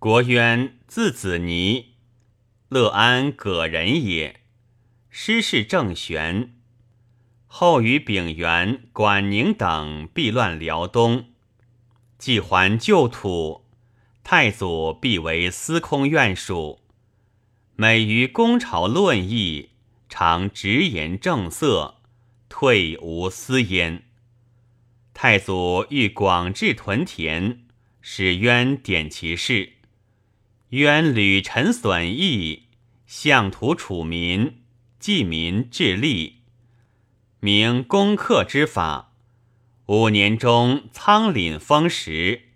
国渊，字子尼，乐安葛人也。师事郑玄，后与丙原、管宁等避乱辽东，既还旧土，太祖必为司空院属。每于公朝论议，常直言正色，退无私焉。太祖欲广置屯田，使渊典其事。渊屡陈损益，向土楚民，济民治利，明攻克之法。五年中，仓廪丰实，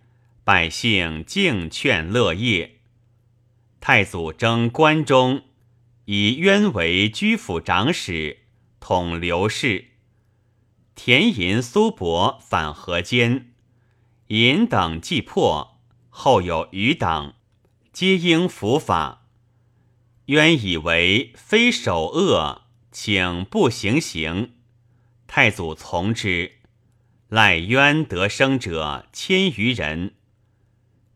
百姓敬劝乐业。太祖征关中，以渊为居府长史，统刘氏。田银、苏伯反河间，银等既破，后有余党。皆应伏法，渊以为非首恶，请不行刑。太祖从之，赖渊得生者千余人。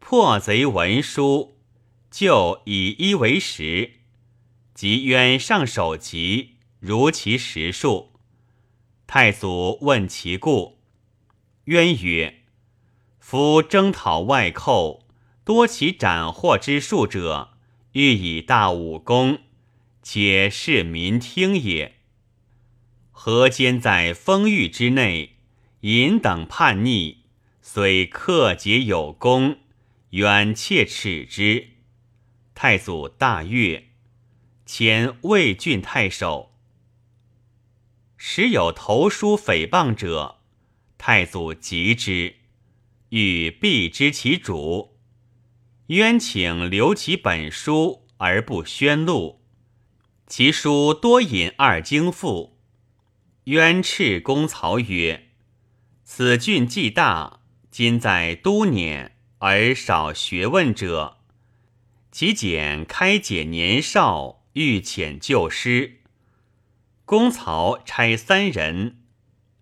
破贼文书，就以一为十，即渊上首级，如其实数。太祖问其故，渊曰：“夫征讨外寇。”多其斩获之术者，欲以大武功，且是民听也。何间在封域之内，引等叛逆，虽克节有功，远切耻之。太祖大悦，迁魏郡太守。时有投书诽谤者，太祖急之，欲避之其主。渊请留其本书而不宣录，其书多引二经赋。渊斥公曹曰：“此郡既大，今在都辇而少学问者，其简开解年少，欲遣旧师。公曹差三人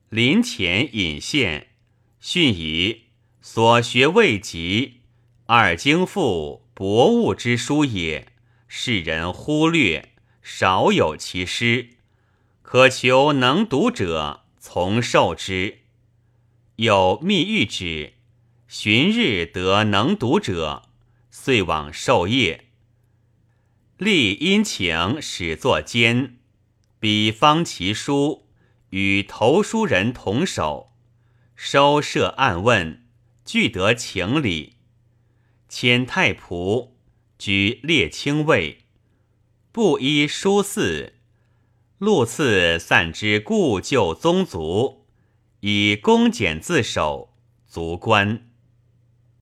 临前引献，训以所学未及。”二经赋，博物之书也，世人忽略，少有其师。可求能读者，从授之。有密谕旨，旬日得能读者，遂往授业。立殷勤始作监，比方其书，与投书人同守，收设案问，俱得情理。遣太仆，居列卿位，布衣书肆，禄赐散之故旧宗族，以公俭自守，足官。